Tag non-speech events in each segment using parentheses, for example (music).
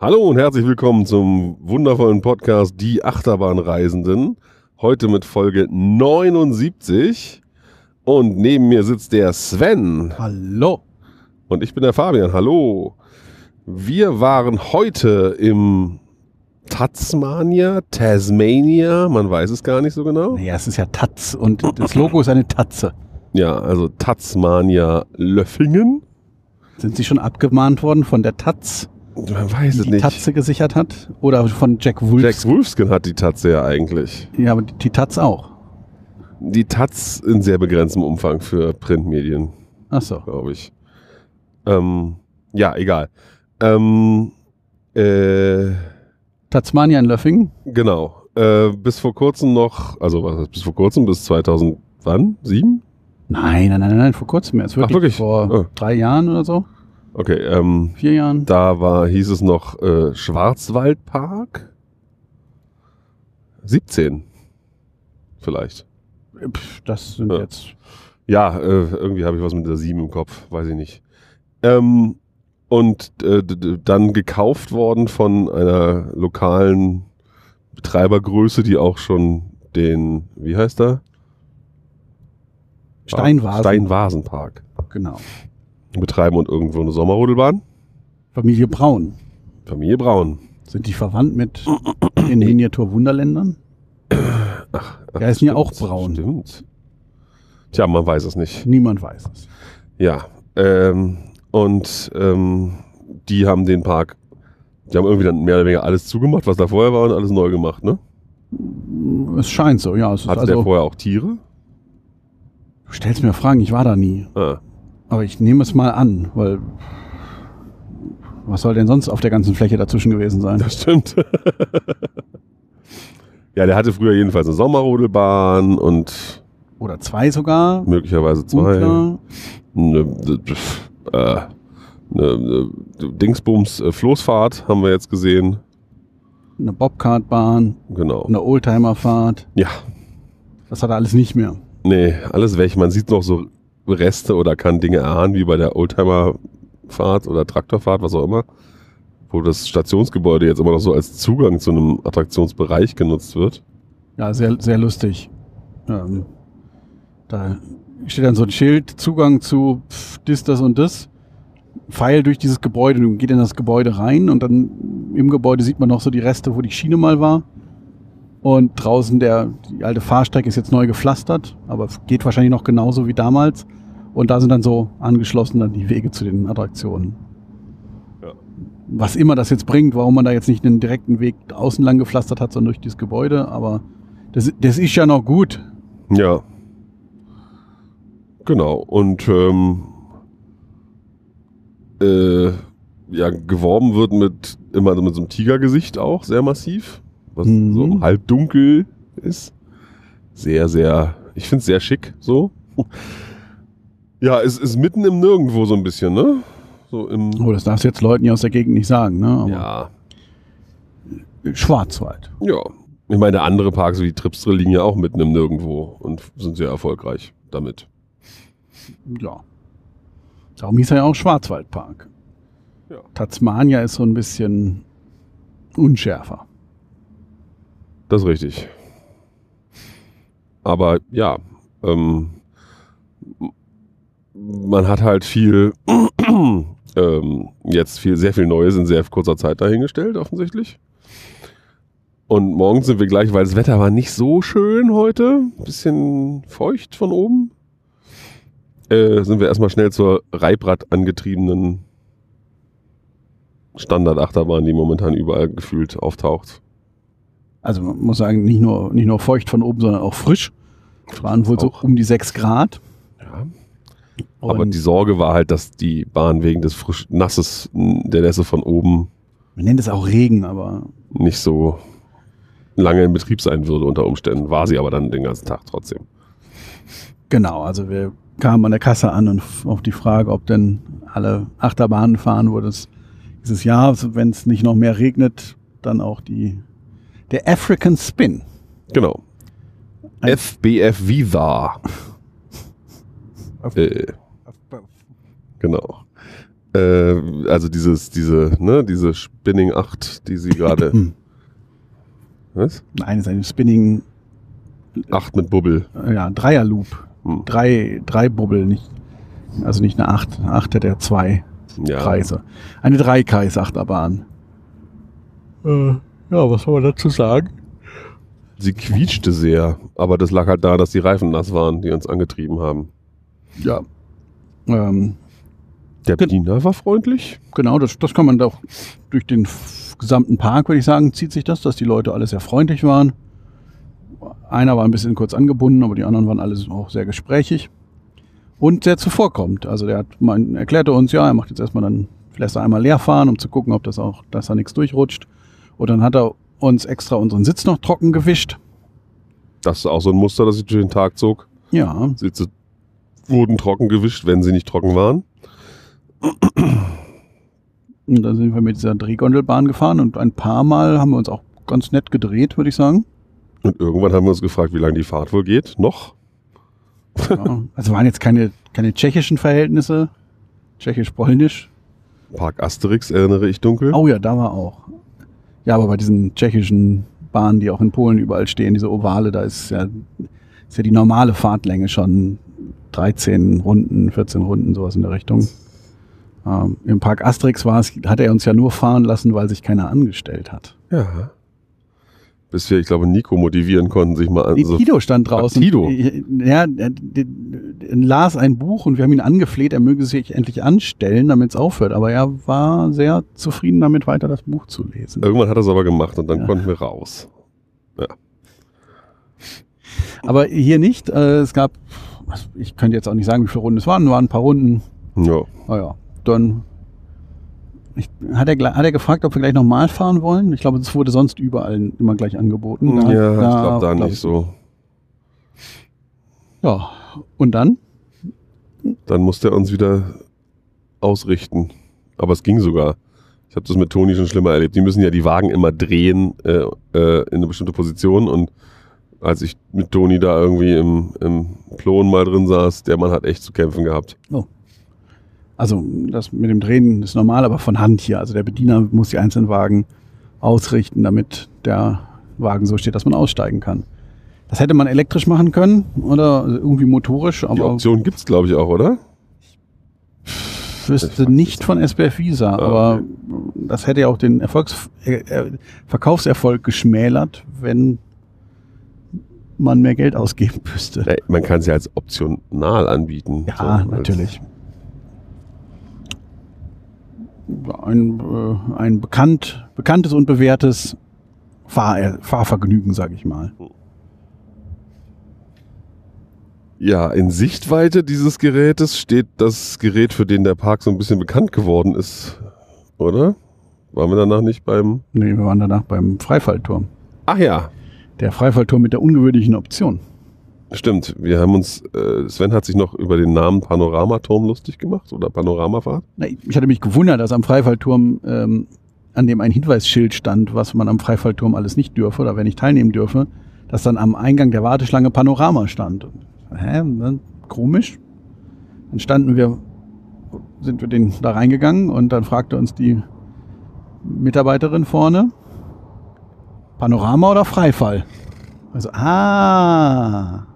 Hallo und herzlich willkommen zum wundervollen Podcast Die Achterbahnreisenden. Heute mit Folge 79. Und neben mir sitzt der Sven. Hallo. Und ich bin der Fabian. Hallo. Wir waren heute im Tasmania, Tasmania, man weiß es gar nicht so genau. Naja, es ist ja Taz und das Logo ist eine Tatze. Ja, also Tasmania Löffingen. Sind Sie schon abgemahnt worden von der Taz, Man weiß die es die nicht. Tatze gesichert hat? Oder von Jack Wolf? Jack Wolfskin hat die Tatze ja eigentlich. Ja, aber die, Taz auch. Die Taz in sehr begrenztem Umfang für Printmedien, Ach so. glaube ich. Ähm, ja, egal. Ähm, äh, Tasmania in Löffingen? genau. Äh, bis vor kurzem noch, also was heißt bis vor kurzem, bis 2000, wann? Sieben? Nein, nein, nein, nein, vor kurzem erst. Wirklich, wirklich? vor Oh. drei Jahren oder so? Okay, ähm, Vier Jahren? da war, hieß es noch äh, Schwarzwaldpark. 17. Vielleicht. Pff, Das sind Ja. jetzt. Ja, äh, irgendwie habe ich was mit der 7 im Kopf, weiß ich nicht. Ähm, und äh, dann gekauft worden von einer lokalen Betreibergröße, die auch schon den, wie heißt er? Steinvasen. Steinvasenpark Genau. Betreiben und irgendwo eine Sommerrodelbahn. Familie Braun. Familie Braun. Sind die verwandt mit den Miniatur-Wunderländern? Ach, Die heißen ja auch Braun. Stimmt. Tja, man weiß es nicht. Niemand weiß es. Ja, ähm, und ähm, die haben den Park, die haben irgendwie dann mehr oder weniger alles zugemacht, was da vorher war und alles neu gemacht, ne? Es scheint so, ja. Es ist Hatte der also, vorher auch Tiere? du stellst mir Fragen, ich war da nie. Ah, Aber ich nehme es mal an, weil was soll denn sonst auf der ganzen Fläche dazwischen gewesen sein? das stimmt. (laughs) ja, der hatte früher jedenfalls eine Sommerrodelbahn und Oder zwei sogar? möglicherweise zwei. Unklar. Eine, äh, eine, eine Dingsbums äh, Floßfahrt haben wir jetzt gesehen. Eine Bobcartbahn, Genau. eine Oldtimerfahrt. Ja, Das hat er alles nicht mehr. Nee, alles weg. Man sieht noch so Reste oder kann Dinge erahnen, wie bei der Oldtimer-Fahrt oder Traktorfahrt, was auch immer, wo das Stationsgebäude jetzt immer noch so als Zugang zu einem Attraktionsbereich genutzt wird. Ja, sehr, sehr lustig. Ähm, da steht dann so ein Schild, Zugang zu pf, dis, das und das. Pfeil durch dieses Gebäude, du geht in das Gebäude rein und dann im Gebäude sieht man noch so die Reste, wo die Schiene mal war. Und draußen der, die alte Fahrstrecke ist jetzt neu gepflastert, aber geht wahrscheinlich noch genauso wie damals. Und da sind dann so angeschlossen dann die Wege zu den Attraktionen. Ja. Was immer das jetzt bringt, warum man da jetzt nicht einen direkten Weg außen lang gepflastert hat, sondern durch dieses Gebäude, aber das, das ist ja noch gut. Ja. Genau. Und ähm, äh, ja, geworben wird mit immer mit so einem Tigergesicht auch, sehr massiv. Was Mhm. so halb dunkel ist. Sehr, sehr, ich finde es sehr schick so. (laughs) Ja, es ist mitten im Nirgendwo so ein bisschen, ne? So im. Oh, das darfst du jetzt Leuten hier aus der Gegend nicht sagen, ne? Aber Ja, Schwarzwald. ja. Ich meine, andere Parks wie Tripstre liegen ja auch mitten im Nirgendwo und sind sehr erfolgreich damit. Ja. Darum hieß er ja auch Schwarzwaldpark. Ja. Tasmania ist so ein bisschen unschärfer. Das ist richtig. Aber ja, ähm, man hat halt viel, (clears throat) ähm, jetzt viel, sehr viel Neues in sehr kurzer Zeit dahingestellt, offensichtlich. Und morgen sind wir gleich, weil das Wetter war nicht so schön heute, bisschen feucht von oben, äh, sind wir erstmal schnell zur Reibrad angetriebenen Standardachterbahn, die momentan überall gefühlt auftaucht. Also man muss sagen, nicht nur, nicht nur feucht von oben, sondern auch frisch. Es waren wohl so um die 6 Grad. Ja. Aber Und die Sorge war halt, dass die Bahn wegen des frisch Nasses der Nässe von oben man nennt es auch Regen, aber nicht so lange in Betrieb sein würde unter Umständen. War sie aber dann den ganzen Tag trotzdem. genau, also wir kamen an der Kasse an und auf die Frage, ob denn alle Achterbahnen fahren, wurde es dieses Jahr, wenn es nicht noch mehr regnet, dann auch die der African Spin. Genau. Ein- FBF Viva. Äh, genau. Äh, also dieses, diese, ne, diese Spinning 8, die sie gerade. (clears throat) was? Nein, es ist ein Spinning, 8 mit Bubbel. äh, ja, Dreier-Loop. Hm. Drei, drei Bubbel, nicht, also nicht eine Acht. Eine Acht hat ja zwei Ja. Kreise. Eine Dreikreis-Achterbahn. Äh, ja, was soll man dazu sagen? Sie quietschte sehr, aber das lag halt daran, dass die Reifen nass waren, die uns angetrieben haben. Ja. Ähm, Der Bediener war freundlich. Genau, das, das kann man doch durch den gesamten Park, würde ich sagen, zieht sich das, dass die Leute alle sehr freundlich waren. Einer war ein bisschen kurz angebunden, aber die anderen waren alle auch sehr gesprächig und sehr zuvorkommend. Also der hat mein, erklärte uns, ja, er macht jetzt erstmal dann, lässt er einmal leer fahren, um zu gucken, ob das auch, dass da nichts durchrutscht. Und dann hat er uns extra unseren Sitz noch trocken gewischt. Das ist auch so ein Muster, das sich durch den Tag zog. Ja, Sitze wurden trocken gewischt, wenn sie nicht trocken waren. und dann sind wir mit dieser Drehgondelbahn gefahren und ein paar Mal haben wir uns auch ganz nett gedreht, würde ich sagen. Und irgendwann haben wir uns gefragt, wie lange die Fahrt wohl geht. Noch? Ja, also waren jetzt keine, keine tschechischen Verhältnisse. Tschechisch-Polnisch. Park Asterix erinnere ich dunkel. Oh ja, da war auch. Ja, aber bei diesen tschechischen Bahnen, die auch in Polen überall stehen, diese Ovale, da ist ja, ist ja die normale Fahrtlänge schon 13 Runden, 14 Runden, sowas in der Richtung. Ähm, Im Park Asterix war es, hat er uns ja nur fahren lassen, weil sich keiner angestellt hat. Ja. Bis wir, ich glaube, Nico motivieren konnten, sich mal an. Nee, so- Tito stand draußen. Ach, Tito. Ja, er, las ein Buch und wir haben ihn angefleht, er möge sich endlich anstellen, damit es aufhört. Aber er war sehr zufrieden damit, weiter das Buch zu lesen. Irgendwann hat er es aber gemacht und dann Ja. konnten wir raus. Aber hier nicht. Äh, es gab, ich könnte jetzt auch nicht sagen, wie viele Runden es waren, waren ein paar Runden. Ja. Naja, dann ich, hat, er, hat er gefragt, ob wir gleich nochmal fahren wollen. Ich glaube, es wurde sonst überall immer gleich angeboten. Da- ja, ich glaube da glaub nicht so. Ja, und dann? Dann musste er uns wieder ausrichten. Aber es ging sogar. Ich habe das mit Toni schon schlimmer erlebt. Die müssen ja die Wagen immer drehen äh, äh, in eine bestimmte Position. Und als ich mit Toni da irgendwie im, im Klon mal drin saß, der Mann hat echt zu kämpfen gehabt. Also das mit dem Drehen ist normal, aber von Hand hier. Also der Bediener muss die einzelnen Wagen ausrichten, damit der Wagen so steht, dass man aussteigen kann. Das hätte man elektrisch machen können oder irgendwie motorisch, Die aber Option gibt's glaube ich, auch, oder? ich wüsste nicht es von SBF Visa. Ah, aber okay. das hätte ja auch den Erfolgs äh, äh, Verkaufserfolg geschmälert, wenn man mehr Geld ausgeben müsste. Man kann es ja als optional anbieten. Ja, So, als- natürlich. Ein, äh, ein bekannt, bekanntes und bewährtes Fahr Fahrvergnügen, sage ich mal. Ja, in Sichtweite dieses Gerätes steht das Gerät, für den der Park so ein bisschen bekannt geworden ist, oder? Waren wir danach nicht beim... Nee, wir waren danach beim Freifallturm. Ach ja, Der Freifallturm mit der ungewöhnlichen Option. Stimmt. Wir haben uns, äh, Sven hat sich noch über den Namen Panoramaturm lustig gemacht oder Panoramafahrt. Na, Ich hatte mich gewundert, dass am Freifallturm, ähm, an dem ein Hinweisschild stand, was man am Freifallturm alles nicht dürfe oder wer nicht teilnehmen dürfe, dass dann am Eingang der Warteschlange Panorama stand. Hä? Komisch. Dann standen wir, sind wir den da reingegangen und dann fragte uns die Mitarbeiterin vorne, Panorama oder Freifall? Also, ah,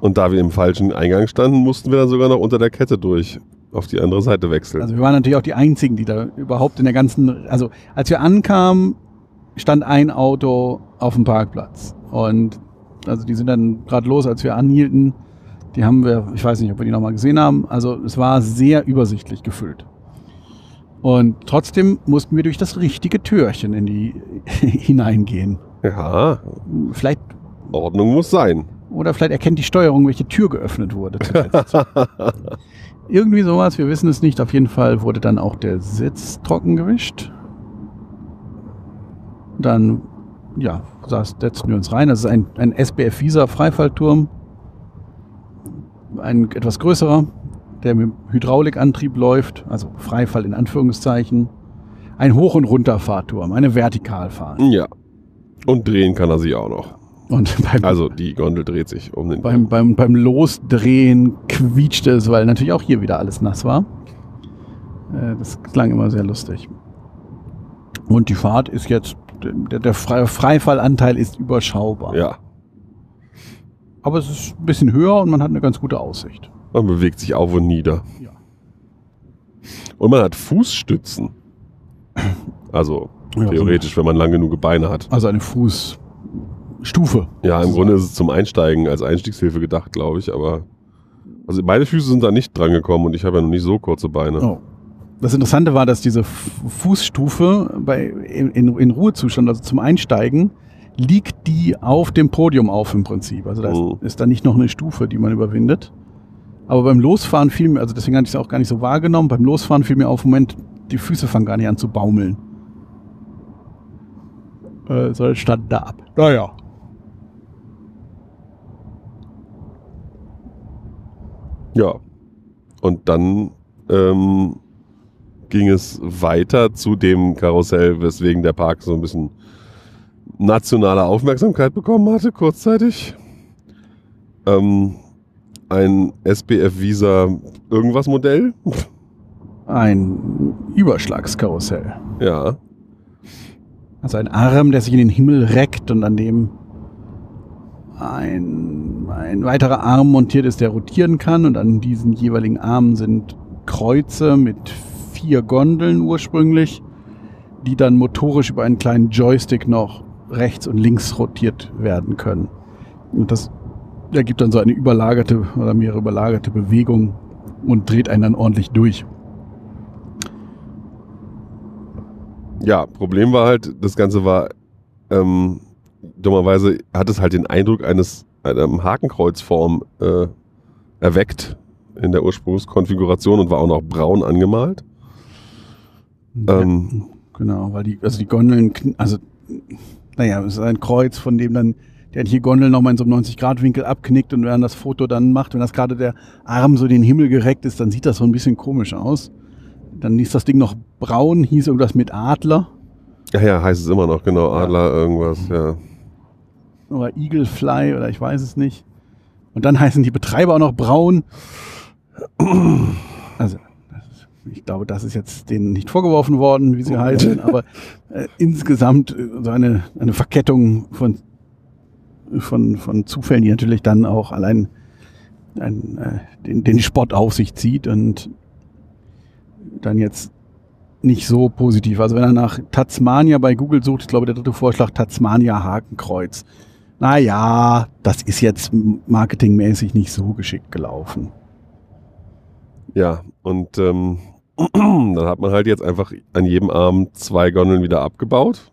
Und da wir im falschen Eingang standen, mussten wir dann sogar noch unter der Kette durch auf die andere Seite wechseln. Also wir waren natürlich auch die Einzigen, die da überhaupt in der ganzen, also als wir ankamen, stand ein Auto auf dem Parkplatz und also die sind dann gerade los, als wir anhielten. Die haben wir, ich weiß nicht, ob wir die nochmal gesehen haben. Also es war sehr übersichtlich gefüllt. Und trotzdem mussten wir durch das richtige Türchen in die (laughs) hineingehen. ja, Vielleicht Ordnung muss sein. Oder vielleicht erkennt die Steuerung, welche Tür geöffnet wurde. (laughs) Irgendwie sowas, wir wissen es nicht. Auf jeden Fall wurde dann auch der Sitz trocken gewischt. Dann, ja, saß, setzten wir uns rein. Das ist ein, ein SBF Visa Freifallturm. Ein etwas größerer, der mit Hydraulikantrieb läuft, also Freifall in Anführungszeichen. Ein Hoch- und Runterfahrturm, eine Vertikalfahrt. Ja. Und drehen kann er sich auch noch. Und beim, Also die Gondel dreht sich um den beim, beim, beim Losdrehen quietschte es, weil natürlich auch hier wieder alles nass war. Äh, das klang immer sehr lustig. Und die Fahrt ist jetzt, der, der Fre Freifallanteil ist überschaubar. Ja. Aber es ist ein bisschen höher und man hat eine ganz gute Aussicht. Man bewegt sich auf und nieder. Ja. Und man hat Fußstützen. Also theoretisch, wenn man lang genug Beine hat. Also eine Fußstufe. Ja, im Grunde ist es zum Einsteigen als Einstiegshilfe gedacht, glaube ich. Aber also meine Füße sind da nicht dran gekommen und ich habe ja noch nicht so kurze Beine. Oh. Das Interessante war, dass diese Fußstufe bei, in, in, in Ruhezustand, also zum Einsteigen, liegt die auf dem Podium auf im Prinzip. Also da ist, Mhm. ist da nicht noch eine Stufe, die man überwindet. Aber beim Losfahren fiel mir, also deswegen hatte ich es auch gar nicht so wahrgenommen, beim Losfahren fiel mir auf, Moment, die Füße fangen gar nicht an zu baumeln. Äh, sondern standen da ab. Naja. Ja. Und dann ähm, ging es weiter zu dem Karussell, weswegen der Park so ein bisschen nationale Aufmerksamkeit bekommen hatte, kurzzeitig. Ähm, ein SBF Visa irgendwas Modell. Ein Überschlagskarussell. Ja. Also ein Arm, der sich in den Himmel reckt und an dem ein, ein weiterer Arm montiert ist, der rotieren kann. Und an diesen jeweiligen Armen sind Kreuze mit vier Gondeln ursprünglich, die dann motorisch über einen kleinen Joystick noch rechts und links rotiert werden können. Und das ergibt dann so eine überlagerte oder mehrere überlagerte Bewegung und dreht einen dann ordentlich durch. Ja, Problem war halt, das Ganze war, ähm, dummerweise hat es halt den Eindruck eines einer Hakenkreuzform äh, erweckt in der Ursprungskonfiguration und war auch noch braun angemalt. Ähm, Genau, weil die, also die Gondeln, also, naja, es ist ein Kreuz, von dem dann der die Gondel nochmal in so einem 90-Grad-Winkel abknickt und wenn man das Foto dann macht, wenn das gerade der Arm so in den Himmel gereckt ist, dann sieht das so ein bisschen komisch aus. Dann ist das Ding noch braun, hieß irgendwas mit Adler ja, ja, heißt es immer noch, genau, Adler, irgendwas, ja. Oder Eaglefly oder ich weiß es nicht. Und dann heißen die Betreiber auch noch braun. Also, ich glaube, das ist jetzt denen nicht vorgeworfen worden, wie sie heißen, aber äh, insgesamt äh, so eine, eine Verkettung von, von, von Zufällen, die natürlich dann auch allein ein, äh, den, den Spott auf sich zieht und dann jetzt nicht so positiv. Also wenn er nach Tasmania bei Google sucht, ich glaube der dritte Vorschlag Tasmania Hakenkreuz. Naja, das ist jetzt marketingmäßig nicht so geschickt gelaufen. Ja, und ähm, (clears throat) dann hat man halt jetzt einfach an jedem Arm zwei Gondeln wieder abgebaut.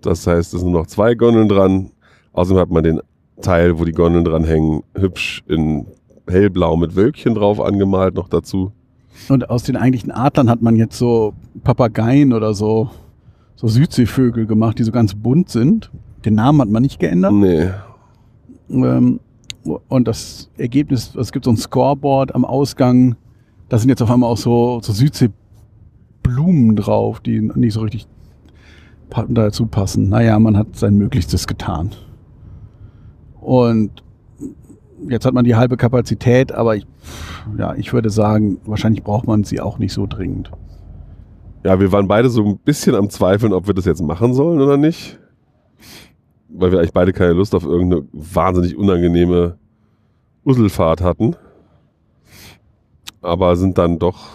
Das heißt, es sind noch zwei Gondeln dran. Außerdem hat man den Teil, wo die Gondeln dran hängen, hübsch in hellblau mit Wölkchen drauf angemalt noch dazu. Und aus den eigentlichen Adlern hat man jetzt so Papageien oder so, so Südseevögel gemacht, die so ganz bunt sind. Den Namen hat man nicht geändert. Nee. Ähm, und das Ergebnis, es gibt so ein Scoreboard am Ausgang. Da sind jetzt auf einmal auch so, so Südseeblumen drauf, die nicht so richtig dazu passen. Naja, man hat sein Möglichstes getan. Und jetzt hat man die halbe Kapazität, aber ich, ja, ich würde sagen, wahrscheinlich braucht man sie auch nicht so dringend. Ja, wir waren beide so ein bisschen am Zweifeln, ob wir das jetzt machen sollen oder nicht. Weil wir eigentlich beide keine Lust auf irgendeine wahnsinnig unangenehme Usselfahrt hatten. Aber sind dann doch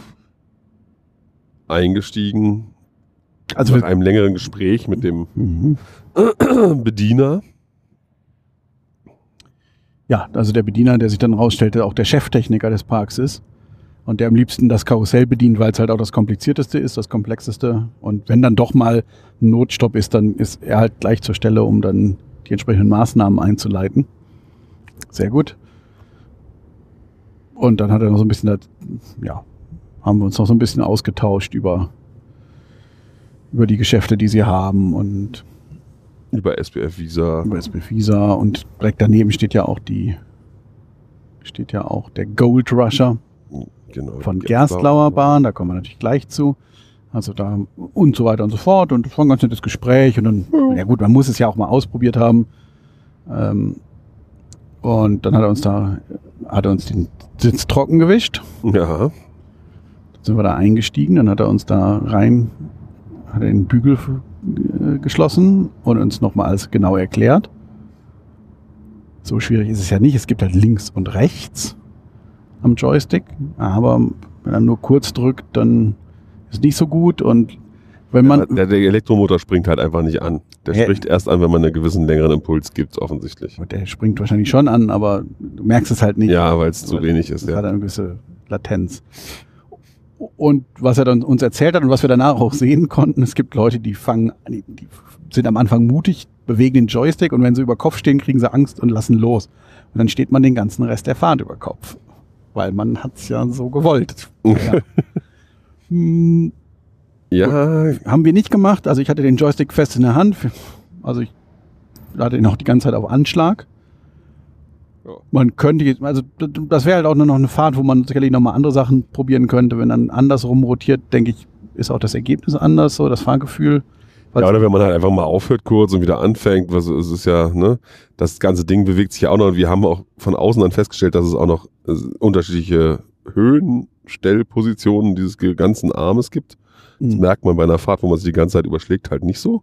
eingestiegen Also nach einem längeren Gespräch mit dem mhm. Bediener. Ja, also der Bediener, der sich dann rausstellte, auch der Cheftechniker des Parks ist und der am liebsten das Karussell bedient, weil es halt auch das komplizierteste ist, das komplexeste. Und wenn dann doch mal ein Notstopp ist, dann ist er halt gleich zur Stelle, um dann die entsprechenden Maßnahmen einzuleiten. Sehr gut. Und dann hat er noch so ein bisschen, ja, haben wir uns noch so ein bisschen ausgetauscht über, über die Geschäfte, die sie haben und Über SBF Visa. über SB Visa und direkt daneben steht ja auch die steht ja auch der Gold Rusher Genau. von Gerstlauer Bahn, da kommen wir natürlich gleich zu. Also da und so weiter und so fort und das war ein ganz nettes Gespräch und dann, ja gut, man muss es ja auch mal ausprobiert haben. Ähm, und dann hat er uns da, hat er uns den Sitz trocken gewischt. Ja, Sind wir da eingestiegen, dann hat er uns da rein, hat er den Bügel äh, geschlossen und uns nochmal alles genau erklärt. So schwierig ist es ja nicht. Es gibt halt links und rechts am Joystick, aber wenn er nur kurz drückt, dann ist nicht so gut und wenn man. Der, der Elektromotor springt halt einfach nicht an. Der Hä? spricht erst an, wenn man einen gewissen längeren Impuls gibt, offensichtlich. Der springt wahrscheinlich schon an, aber du merkst es halt nicht. Ja, weil es zu wenig ist. Es hat Ja. eine gewisse Latenz. Und was er dann uns erzählt hat und was wir danach auch sehen konnten, es gibt Leute, die fangen, die sind am Anfang mutig, bewegen den Joystick und wenn sie über Kopf stehen, kriegen sie Angst und lassen los. Und dann steht man den ganzen Rest der Fahrt über Kopf. Weil man hat es ja so gewollt. (laughs) Ja. Hm, ja, haben wir nicht gemacht. Also ich hatte den Joystick fest in der Hand. Also ich hatte ihn auch die ganze Zeit auf Anschlag. Man könnte jetzt, also das wäre halt auch nur noch eine Fahrt, wo man sicherlich nochmal andere Sachen probieren könnte. Wenn dann andersrum rotiert, denke ich, ist auch das Ergebnis anders, so das Fahrgefühl. Ja, oder wenn man halt einfach mal aufhört kurz und wieder anfängt, was es ist ja, ne, das ganze Ding bewegt sich ja auch noch und wir haben auch von außen dann festgestellt, dass es auch noch äh, unterschiedliche Höhenstellpositionen dieses ganzen Armes gibt. Das Mhm. merkt man bei einer Fahrt, wo man sich die ganze Zeit überschlägt, halt nicht so.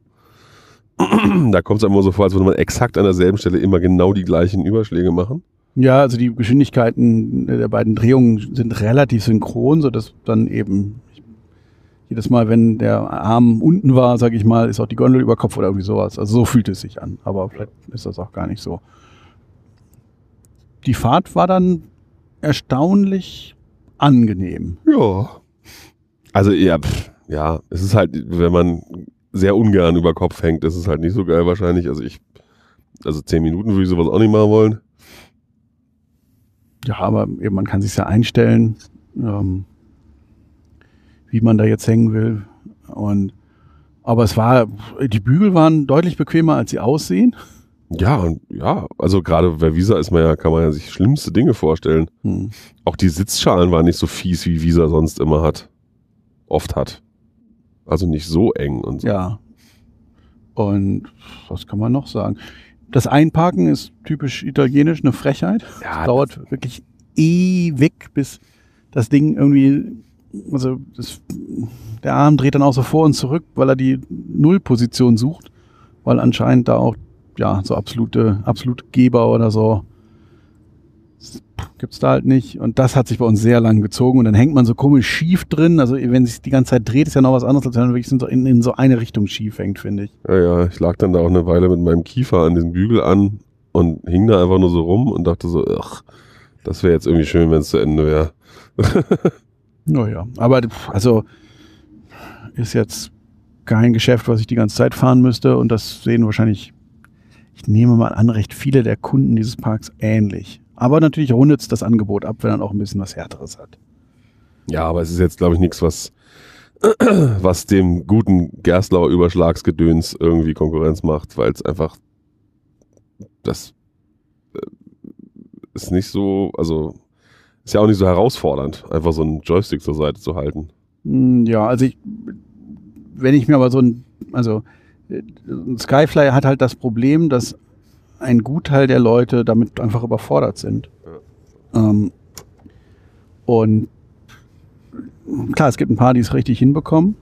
da kommt es immer so vor, als würde man exakt an derselben Stelle immer genau die gleichen Überschläge machen. Ja, also die Geschwindigkeiten der beiden Drehungen sind relativ synchron, sodass dann eben jedes Mal, wenn der Arm unten war, sage ich mal, ist auch die Gondel über Kopf oder irgendwie sowas. Also so fühlt es sich an, aber vielleicht ist das auch gar nicht so. Die Fahrt war dann erstaunlich angenehm. Ja. Also ja, pff, ja, es ist halt, wenn man sehr ungern über Kopf hängt, ist es halt nicht so geil wahrscheinlich. Also ich, also zehn Minuten würde ich sowas auch nicht machen wollen. Ja, aber eben, man kann sich ja einstellen, ähm, wie man da jetzt hängen will. Und aber es war, die Bügel waren deutlich bequemer, als sie aussehen. Ja, ja, also gerade bei Visa ist man ja, kann man ja sich schlimmste Dinge vorstellen. Hm. Auch die Sitzschalen waren nicht so fies, wie Visa sonst immer hat. Oft hat. Also nicht so eng und so. Ja. Und was kann man noch sagen? Das Einparken ist typisch italienisch, eine Frechheit. Ja, Dauert wirklich ewig, bis das Ding irgendwie, also das, der Arm dreht dann auch so vor und zurück, weil er die Nullposition sucht, weil anscheinend da auch ja so absolute Geber oder so gibt's da halt nicht und das hat sich bei uns sehr lang gezogen und dann hängt man so komisch schief drin, also wenn sich die ganze Zeit dreht, ist ja noch was anderes, als wenn man wirklich in, in so eine Richtung schief hängt, finde ich. Ja, ja, ich lag dann da auch eine Weile mit meinem Kiefer an diesem Bügel an und hing da einfach nur so rum und dachte so, ach, das wäre jetzt irgendwie schön, wenn es zu Ende wäre. (laughs) Naja, aber also ist jetzt kein Geschäft, was ich die ganze Zeit fahren müsste und das sehen wahrscheinlich, ich nehme mal an, recht viele der Kunden dieses Parks ähnlich. Aber natürlich rundet es das Angebot ab, wenn er auch ein bisschen was Härteres hat. Ja, aber es ist jetzt, glaube ich, nichts, was, (clears throat) was dem guten Gerstlauer Überschlagsgedöns irgendwie Konkurrenz macht, weil es einfach das äh, ist nicht so, also ist ja auch nicht so herausfordernd, einfach so einen Joystick zur Seite zu halten. Hm, Ja, also ich, wenn ich mir aber so ein, also äh, ein Skyfly hat halt das Problem, dass ein Gutteil der Leute damit einfach überfordert sind. Ähm, und klar, es gibt ein paar, die es richtig hinbekommen,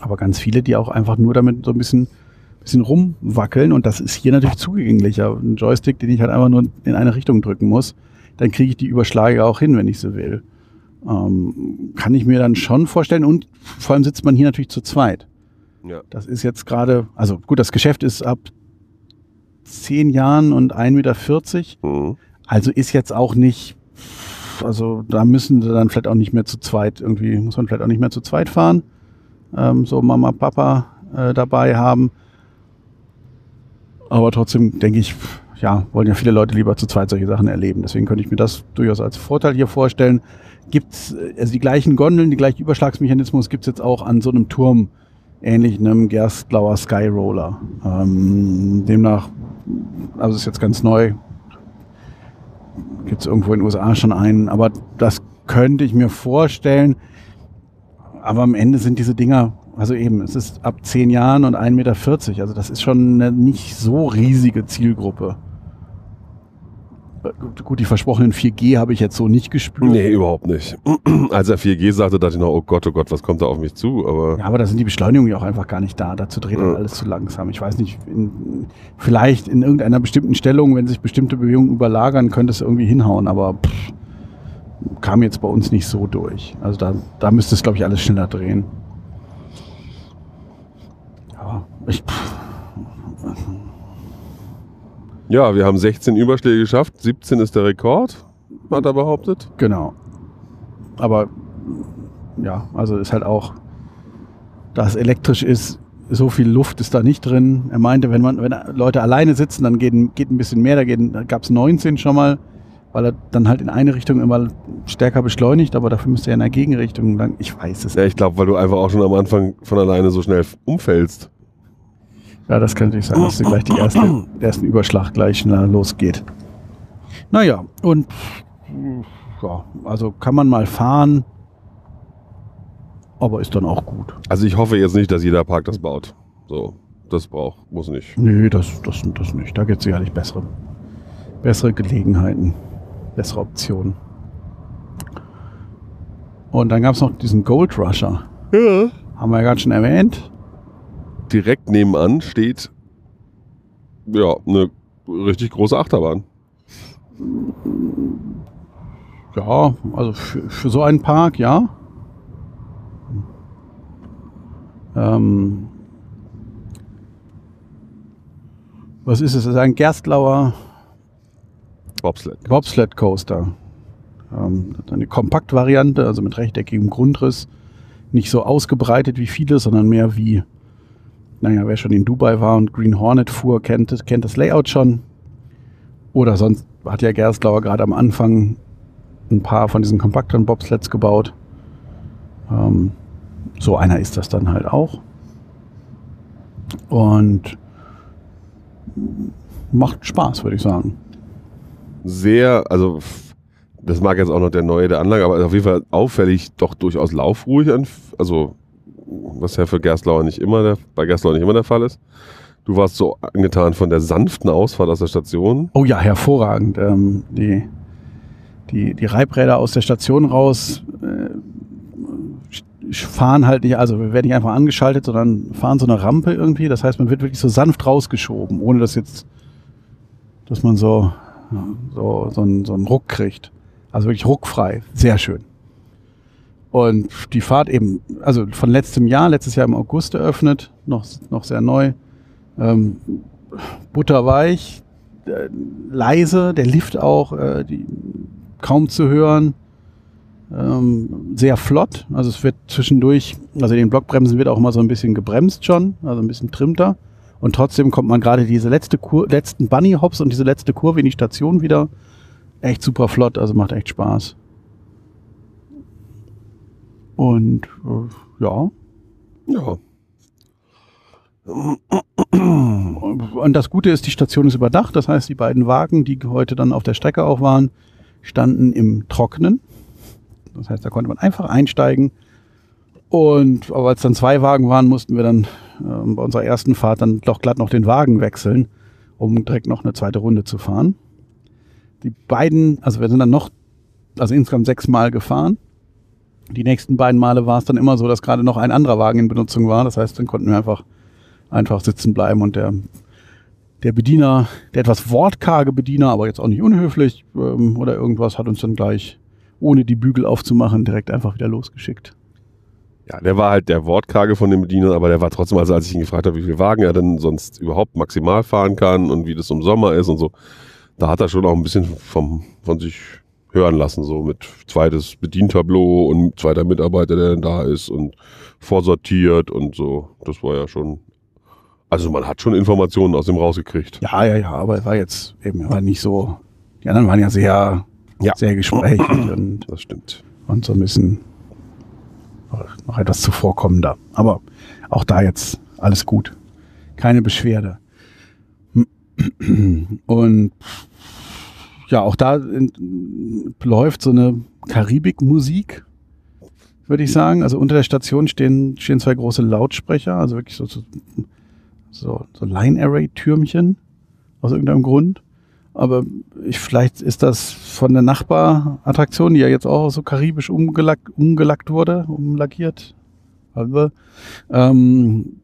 aber ganz viele, die auch einfach nur damit so ein bisschen, bisschen rumwackeln und das ist hier natürlich zugänglicher. Ein Joystick, den ich halt einfach nur in eine Richtung drücken muss, dann kriege ich die Überschläge auch hin, wenn ich sie will. Ähm, kann ich mir dann schon vorstellen. Und vor allem sitzt man hier natürlich zu zweit. Ja. Das ist jetzt gerade, also gut, das Geschäft ist ab zehn Jahren und 1,40 Meter. Mhm. Also ist jetzt auch nicht, also da müssen sie dann vielleicht auch nicht mehr zu zweit irgendwie, muss man vielleicht auch nicht mehr zu zweit fahren. Ähm, so Mama, Papa äh, dabei haben. Aber trotzdem denke ich, ja, wollen ja viele Leute lieber zu zweit solche Sachen erleben. Deswegen könnte ich mir das durchaus als Vorteil hier vorstellen. Gibt's äh, also die gleichen Gondeln, die gleichen Überschlagsmechanismus gibt's jetzt auch an so einem Turm, ähnlich einem Gerstlauer Skyroller. Ähm, demnach, also ist jetzt ganz neu, gibt's irgendwo in den USA schon einen, aber das könnte ich mir vorstellen. Aber am Ende sind diese Dinger, also eben, es ist ab 10 Jahren und 1,40 Meter, also das ist schon eine nicht so riesige Zielgruppe. Gut, die versprochenen 4G habe ich jetzt so nicht gespürt. Nee, überhaupt nicht. (clears throat) Als er 4G sagte, dachte ich noch, oh Gott, oh Gott, was kommt da auf mich zu? Aber Ja, aber da sind die Beschleunigungen ja auch einfach gar nicht da. Dazu dreht Ja. alles zu langsam. Ich weiß nicht, in, vielleicht in irgendeiner bestimmten Stellung, wenn sich bestimmte Bewegungen überlagern, könnte es irgendwie hinhauen, aber pff, kam jetzt bei uns nicht so durch. Also da, da müsste es, glaube ich, alles schneller drehen. Ja, ich, pff, ja, wir haben 16 Überschläge geschafft, 17 ist der Rekord, hat er behauptet. genau. Aber ja, also ist halt auch, da es elektrisch ist, so viel Luft ist da nicht drin. Er meinte, wenn man, wenn Leute alleine sitzen, dann geht, ein- geht ein bisschen mehr. Da, da gab es 19 schon mal, weil er dann halt in eine Richtung immer stärker beschleunigt, aber dafür müsste er in der Gegenrichtung lang. Ich weiß es. Ja, ich glaube, weil du einfach auch schon am Anfang von alleine so schnell umfällst. Ja, das könnte ich sagen, dass dir gleich die erste, ersten Überschlag gleich schneller losgeht. Naja, und ja, also kann man mal fahren, aber ist dann auch gut. Also ich hoffe jetzt nicht, dass jeder Park das baut. So, das braucht, muss nicht. Nö, das, das, das nicht. Da gibt es sicherlich bessere, bessere Gelegenheiten, bessere Optionen. Und dann gab es noch diesen Gold Rusher. Ja. Haben wir ja gerade schon erwähnt. Direkt nebenan steht ja eine richtig große Achterbahn. Ja, also für, für so einen Park, ja. Ähm, was ist es? Es ist ein Gerstlauer Bobsled. Bobsled Coaster. Ähm, eine Kompaktvariante, also mit rechteckigem Grundriss. Nicht so ausgebreitet wie viele, sondern mehr wie, naja, wer schon in Dubai war und Green Hornet fuhr, kennt, kennt das Layout schon. Oder sonst hat ja Gerstlauer gerade am Anfang ein paar von diesen kompakteren Bobsleds gebaut. Ähm, so einer ist das dann halt auch. Und macht Spaß, würde ich sagen. Sehr, also das mag jetzt auch noch der neue der Anlage, aber auf jeden Fall auffällig doch durchaus laufruhig. An, also was ja für Gerstlauer nicht immer der, bei Gerstlauer nicht immer der Fall ist. Du warst so angetan von der sanften Ausfahrt aus der Station. Oh ja, hervorragend. Ähm, die, die, die Reibräder aus der Station raus äh, fahren halt nicht, also werden nicht einfach angeschaltet, sondern fahren so eine Rampe irgendwie. Das heißt, man wird wirklich so sanft rausgeschoben, ohne dass jetzt, dass man so, so, so, einen, so einen Ruck kriegt. Also wirklich ruckfrei. Sehr schön. Und die Fahrt eben, also von letztem Jahr, letztes Jahr im August eröffnet, noch, noch sehr neu. Ähm, butterweich, äh, leise, der Lift auch, äh, die, kaum zu hören. Ähm, sehr flott. Also es wird zwischendurch, also den Blockbremsen wird auch mal so ein bisschen gebremst schon, also ein bisschen trimmter. Und trotzdem kommt man gerade diese letzte Kur letzten Bunny Hops und diese letzte Kurve in die Station wieder echt super flott, also macht echt Spaß. Und äh, ja, Ja. Und das Gute ist, die Station ist überdacht. Das heißt, die beiden Wagen, die heute dann auf der Strecke auch waren, standen im Trockenen. Das heißt, da konnte man einfach einsteigen. Und aber als dann zwei Wagen waren, mussten wir dann ähm, bei unserer ersten Fahrt dann doch glatt noch den Wagen wechseln, um direkt noch eine zweite Runde zu fahren. Die beiden, also wir sind dann noch, also insgesamt sechs Mal gefahren. Die nächsten beiden Male war es dann immer so, dass gerade noch ein anderer Wagen in Benutzung war. Das heißt, dann konnten wir einfach einfach sitzen bleiben und der, der Bediener, der etwas wortkarge Bediener, aber jetzt auch nicht unhöflich ähm, oder irgendwas, hat uns dann gleich, ohne die Bügel aufzumachen, direkt einfach wieder losgeschickt. Ja, der war halt der Wortkarge von den Bedienern, aber der war trotzdem, also als ich ihn gefragt habe, wie viel Wagen er denn sonst überhaupt maximal fahren kann und wie das im Sommer ist und so, da hat er schon auch ein bisschen vom, von sich hören lassen, so mit zweites Bedientableau und zweiter Mitarbeiter, der dann da ist und vorsortiert und so. Das war ja schon, also man hat schon Informationen aus dem rausgekriegt. Ja, ja, ja, aber er war jetzt eben, war nicht so, die anderen waren ja sehr, Ja. sehr gesprächig und, (clears throat) Das stimmt. und so ein bisschen noch etwas zuvorkommender. Aber auch da jetzt alles gut. Keine Beschwerde. (clears throat) Und ja, auch da in, läuft so eine Karibik-Musik, würde ich sagen. Also unter der Station stehen, stehen zwei große Lautsprecher, also wirklich so, so, so, Line-Array-Türmchen aus irgendeinem Grund. Aber ich, vielleicht ist das von der Nachbarattraktion, die ja jetzt auch so karibisch umgelackt, umgelackt wurde, umlackiert, also, ähm,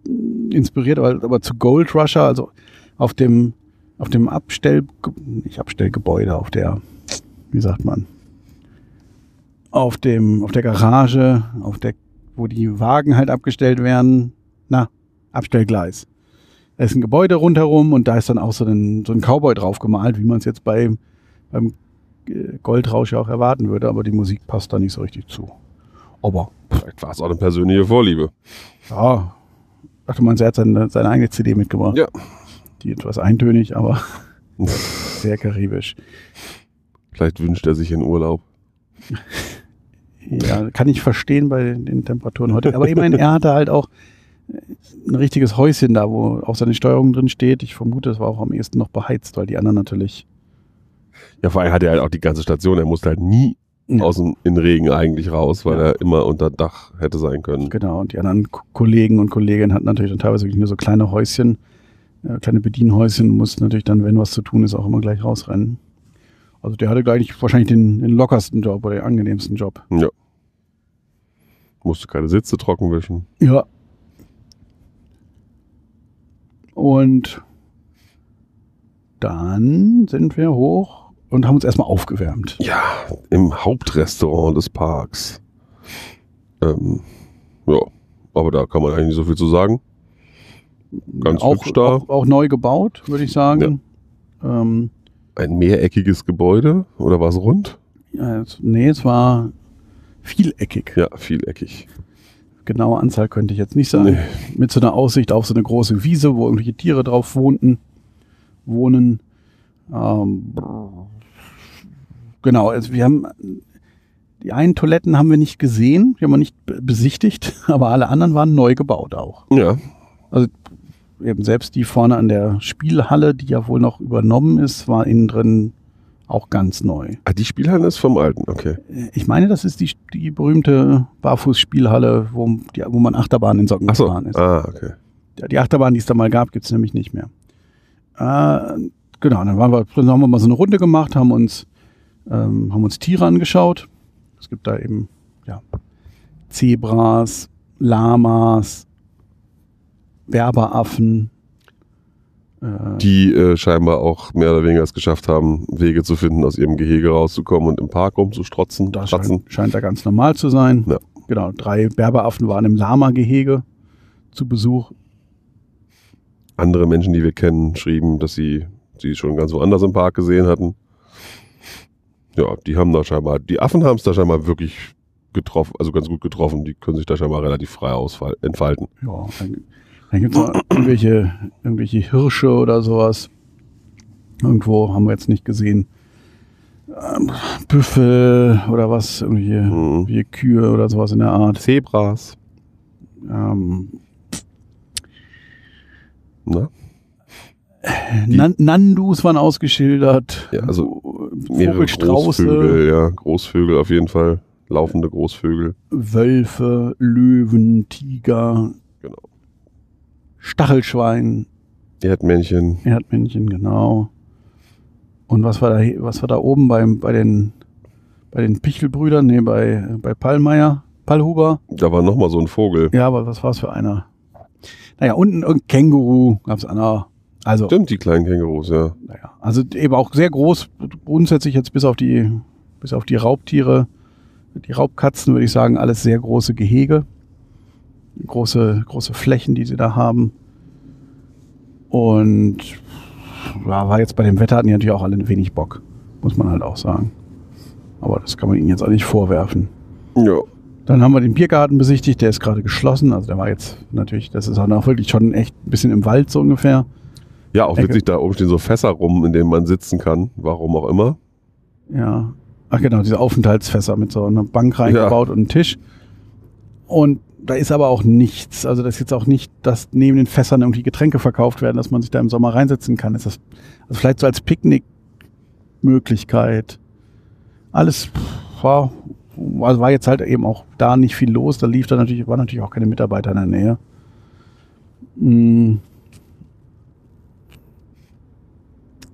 inspiriert, aber, aber zu Gold Rusher, also auf dem, auf dem Abstell, nicht Abstellgebäude, auf der, wie sagt man, auf dem, auf der Garage, auf der, wo die Wagen halt abgestellt werden, na, Abstellgleis. Da ist ein Gebäude rundherum und da ist dann auch so ein, so ein Cowboy drauf gemalt, wie man es jetzt bei, beim äh, Goldrausch ja auch erwarten würde, aber die Musik passt da nicht so richtig zu. Aber, Vielleicht war es auch eine persönliche Vorliebe. ja, ach du meinst, er hat seine, seine eigene CD mitgebracht. Ja. Die etwas eintönig, aber (laughs) sehr karibisch. Vielleicht wünscht er sich einen Urlaub. Ja, kann ich verstehen bei den Temperaturen heute. Aber ich meine, er hatte halt auch ein richtiges Häuschen da, wo auch seine Steuerung drin steht. Ich vermute, es war auch am ehesten noch beheizt, weil die anderen natürlich. Ja, vor allem hat er halt auch die ganze Station. Er musste halt nie Ja. aus dem in Regen eigentlich raus, weil Ja. er immer unter Dach hätte sein können. Genau, und die anderen Kollegen und Kolleginnen hatten natürlich dann teilweise wirklich nur so kleine Häuschen, äh, kleine Bedienhäuschen, mussten natürlich dann, wenn was zu tun ist, auch immer gleich rausrennen. Also der hatte gleich wahrscheinlich den, den lockersten Job oder den angenehmsten Job. Ja. Musste keine Sitze trocken wischen. Ja. Und dann sind wir hoch und haben uns erstmal aufgewärmt. Ja, im Hauptrestaurant des Parks. Ähm, ja, aber da kann man eigentlich nicht so viel zu sagen. Ganz auch, hübsch da. auch, auch neu gebaut, würde ich sagen. Ähm, Ein mehreckiges Gebäude oder war es rund? ja, es, nee, es war vieleckig. Ja, vieleckig. Genaue Anzahl könnte ich jetzt nicht sagen. Nee. Mit so einer Aussicht auf so eine große Wiese, wo irgendwelche Tiere drauf wohnten, wohnen. Ähm, genau, also wir haben die einen Toiletten haben wir nicht gesehen, die haben wir nicht be- besichtigt, (laughs) aber alle anderen waren neu gebaut auch. Ja, Eben selbst die vorne an der Spielhalle, die ja wohl noch übernommen ist, war innen drin auch ganz neu. ah, die Spielhalle ist vom Alten, okay. Ich meine, das ist die, die berühmte Barfußspielhalle, wo, die, wo man Achterbahn in Socken Achso, gefahren ist. ah, okay. Die Achterbahn, die es da mal gab, gibt es nämlich nicht mehr. Äh, genau, dann, wir, dann haben wir mal so eine Runde gemacht, haben uns, ähm, haben uns Tiere angeschaut. Es gibt da eben ja, Zebras, Lamas, Berberaffen. Äh, Die äh, scheinbar auch mehr oder weniger es geschafft haben, Wege zu finden, aus ihrem Gehege rauszukommen und im Park rumzustrotzen. das scheint, scheint da ganz normal zu sein. Ja. Genau, drei Berberaffen waren im Lama-Gehege zu Besuch. Andere Menschen, die wir kennen, schrieben, dass sie sie schon ganz woanders im Park gesehen hatten. Ja, die haben da scheinbar, die Affen haben es da scheinbar wirklich getroffen, also ganz gut getroffen. Die können sich da scheinbar relativ frei entfalten. Ja, dann, gibt es noch irgendwelche, irgendwelche Hirsche oder sowas. Irgendwo haben wir jetzt nicht gesehen. Ähm, Büffel oder was, irgendwelche, Mhm. irgendwelche Kühe oder sowas in der Art. Zebras. Ähm, Na? Nan Nandus waren ausgeschildert. Ja, also Vogelstrauße, Großvögel, ja, Großvögel auf jeden Fall. Laufende Großvögel. Wölfe, Löwen, Tiger, Genau. Stachelschwein, Erdmännchen. Erdmännchen, genau. Und was war da, was war da oben beim, bei den, bei den Pichelbrüdern? Nee, bei, bei Pallmeier, Pallhuber. Da war nochmal so ein Vogel. Ja, aber was war es für einer? Naja, unten irgendein Känguru gab es einer. Also, Stimmt, die kleinen Kängurus, ja. naja, also eben auch sehr groß, grundsätzlich jetzt bis auf die, bis auf die Raubtiere, die Raubkatzen würde ich sagen, alles sehr große Gehege. Große, große Flächen, die sie da haben. Und ja, war jetzt bei dem Wetter hatten die natürlich auch alle wenig Bock, muss man halt auch sagen. Aber das kann man ihnen jetzt auch nicht vorwerfen. Ja. Dann haben wir den Biergarten besichtigt, der ist gerade geschlossen. Also der war jetzt natürlich, das ist auch noch wirklich schon echt ein bisschen im Wald so ungefähr. Ja, auch Ecke. witzig, da oben stehen so Fässer rum, in denen man sitzen kann. Warum auch immer. Ja. Ach genau, diese Aufenthaltsfässer mit so einer Bank reingebaut und einem Tisch. Und da ist aber auch nichts. Also das ist jetzt auch nicht, dass neben den Fässern irgendwie Getränke verkauft werden, dass man sich da im Sommer reinsetzen kann. Ist das, also vielleicht so als Picknickmöglichkeit. Alles war, also war jetzt halt eben auch da nicht viel los. Da lief da natürlich, waren natürlich auch keine Mitarbeiter in der Nähe. Mm.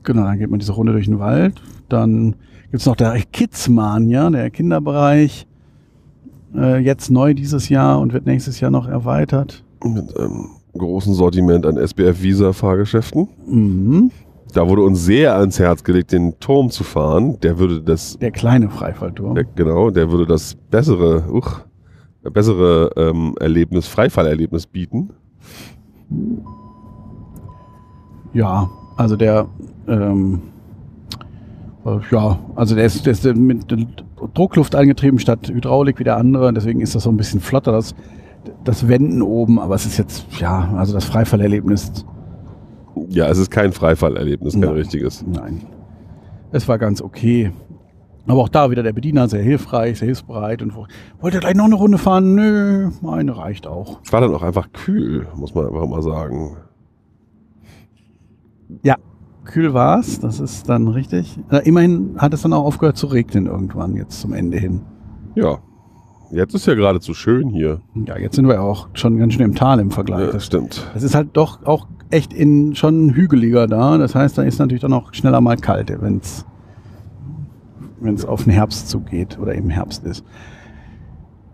Genau, dann geht man diese Runde durch den Wald. Dann gibt's noch der Kidsmania, der Kinderbereich. Äh, jetzt neu dieses Jahr und wird nächstes Jahr noch erweitert. Mit einem großen Sortiment an SBF Visa Fahrgeschäften. Mhm. Da wurde uns sehr ans Herz gelegt, den Turm zu fahren. Der würde das, Der kleine Freifallturm. der, genau, der würde das bessere, uch, bessere ähm, Erlebnis, Freifallerlebnis bieten. Ja, also der, ähm, äh, ja, also der ist, der ist mit Druckluft angetrieben statt Hydraulik wie der andere. Deswegen ist das so ein bisschen flotter, das, das Wenden oben. Aber es ist jetzt, ja, also das Freifallerlebnis, Ja, es ist kein Freifallerlebnis, kein Nein. richtiges. nein. Es war ganz okay. Aber auch da wieder der Bediener sehr hilfreich, sehr hilfsbereit und wo- wollt ihr gleich noch eine Runde fahren? Nö, meine reicht auch. Es war dann auch einfach kühl, muss man einfach mal sagen. Ja, kühl war's, das ist dann richtig. Immerhin hat es dann auch aufgehört zu regnen irgendwann, jetzt zum Ende hin. Ja. Jetzt ist ja geradezu schön hier. Ja, jetzt sind wir auch schon ganz schön im Tal im Vergleich. Ja, Das, stimmt. das ist halt doch auch echt in schon hügeliger da. Das heißt, da ist natürlich dann auch schneller mal kalt, wenn's wenn's auf den Herbst zugeht oder im Herbst ist.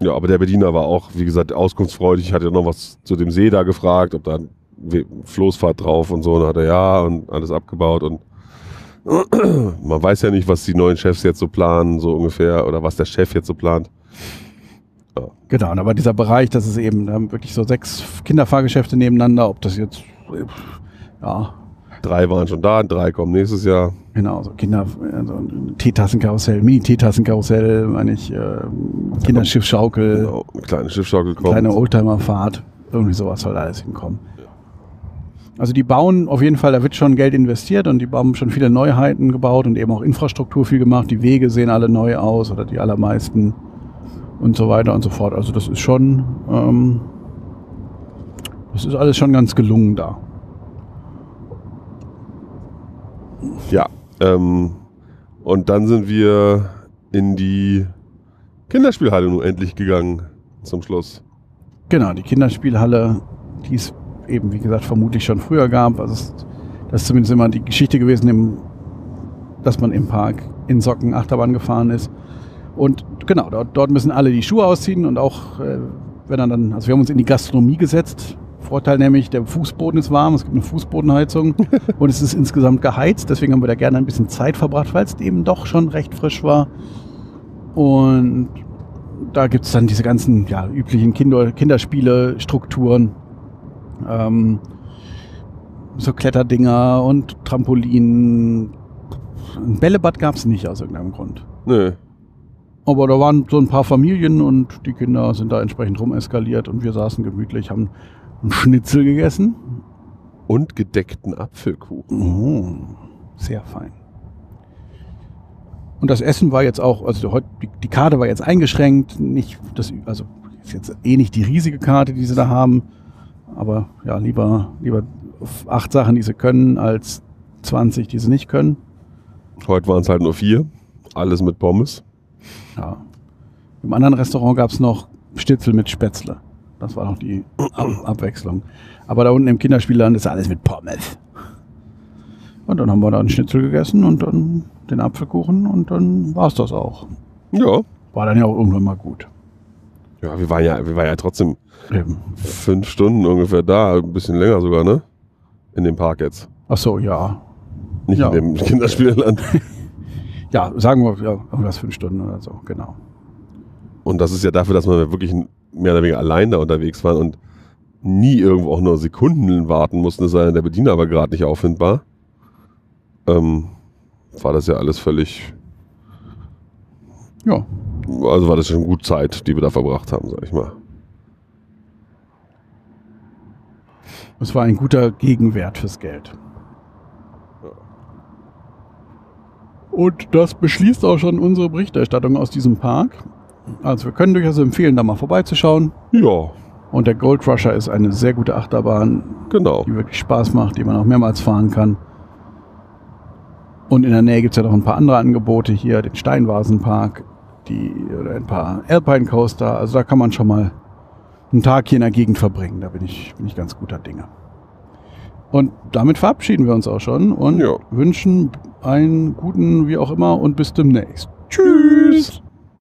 Ja, aber der Bediener war auch, wie gesagt, auskunftsfreudig. Ich hatte ja noch was zu dem See da gefragt, ob da ein Floßfahrt drauf und so. Und dann hat er ja und alles abgebaut. Und (clears throat) man weiß ja nicht, was die neuen Chefs jetzt so planen, so ungefähr, oder was der Chef jetzt so plant. Genau, und aber dieser Bereich, das ist eben da haben wirklich so sechs Kinderfahrgeschäfte nebeneinander, ob das jetzt ja, Drei waren schon da, drei kommen nächstes Jahr. Genau, so Kinder, also Teetassenkarussell, Mini-Teetassenkarussell, meine ich, äh, Kinderschiffschaukel, Genau, eine kleine Schiffschaukel kommt. kleine Oldtimerfahrt, irgendwie sowas soll da alles hinkommen. Also die bauen auf jeden Fall, da wird schon Geld investiert und die haben schon viele Neuheiten gebaut und eben auch Infrastruktur viel gemacht. Die Wege sehen alle neu aus oder die allermeisten und so weiter und so fort. Also das ist schon, ähm, das ist alles schon ganz gelungen da. Ja. Ähm, und dann sind wir in die Kinderspielhalle nun endlich gegangen zum Schluss. Genau, die Kinderspielhalle, die es eben, wie gesagt, vermutlich schon früher gab. Also das ist zumindest immer die Geschichte gewesen, im, dass man im Park in Socken Achterbahn gefahren ist. Und genau, dort, dort müssen alle die Schuhe ausziehen und auch, äh, wenn dann, also wir haben uns in die Gastronomie gesetzt. Vorteil nämlich, der Fußboden ist warm, es gibt eine Fußbodenheizung (laughs) und es ist insgesamt geheizt. Deswegen haben wir da gerne ein bisschen Zeit verbracht, weil es eben doch schon recht frisch war. Und da gibt es dann diese ganzen ja, üblichen Kinder, Kinderspiele, Strukturen, ähm, so Kletterdinger und Trampolin. Ein Bällebad gab es nicht aus irgendeinem Grund. Nö. Aber da waren so ein paar Familien und die Kinder sind da entsprechend rumeskaliert und wir saßen gemütlich, haben einen Schnitzel gegessen. Und gedeckten Apfelkuchen. Oh, sehr fein. Und das Essen war jetzt auch, also heute, die, die Karte war jetzt eingeschränkt, nicht das, also ist jetzt eh nicht die riesige Karte, die sie da haben, aber ja, lieber, lieber acht Sachen, die sie können, als 20, die sie nicht können. Heute waren es halt nur vier. Alles mit Pommes. Ja. Im anderen Restaurant gab es noch Schnitzel mit Spätzle. Das war noch die Ab Abwechslung. Aber da unten im Kinderspielland ist alles mit Pommes. Und dann haben wir da einen Schnitzel gegessen und dann den Apfelkuchen und dann war es das auch. Ja. War dann ja auch irgendwann mal gut. Ja, wir waren ja, wir waren ja trotzdem fünf Stunden ungefähr da, ein bisschen länger sogar, ne? In dem Park jetzt. Ach so, ja. Nicht Ja. in dem Kinderspielland. (laughs) Ja, sagen wir ja, irgendwas fünf Stunden oder so, genau. Und das ist ja dafür, dass wir wirklich mehr oder weniger allein da unterwegs waren und nie irgendwo auch nur Sekunden warten mussten, es sei denn, der Bediener war gerade nicht auffindbar. Ähm, war das ja alles völlig, Ja, also war das schon gut Zeit, die wir da verbracht haben, sag ich mal. es war ein guter Gegenwert fürs Geld. Und das beschließt auch schon unsere Berichterstattung aus diesem Park. Also wir können durchaus empfehlen, da mal vorbeizuschauen. Ja, Und der Gold Rusher ist eine sehr gute Achterbahn, genau. die wirklich Spaß macht, die man auch mehrmals fahren kann. Und in der Nähe gibt es ja noch ein paar andere Angebote hier, den Steinvasenpark, die, oder ein paar Alpine Coaster. Also da kann man schon mal einen Tag hier in der Gegend verbringen. Da bin ich, bin ich ganz guter Dinge. Und damit verabschieden wir uns auch schon und Ja. wünschen einen guten, wie auch immer, und bis demnächst. Tschüss.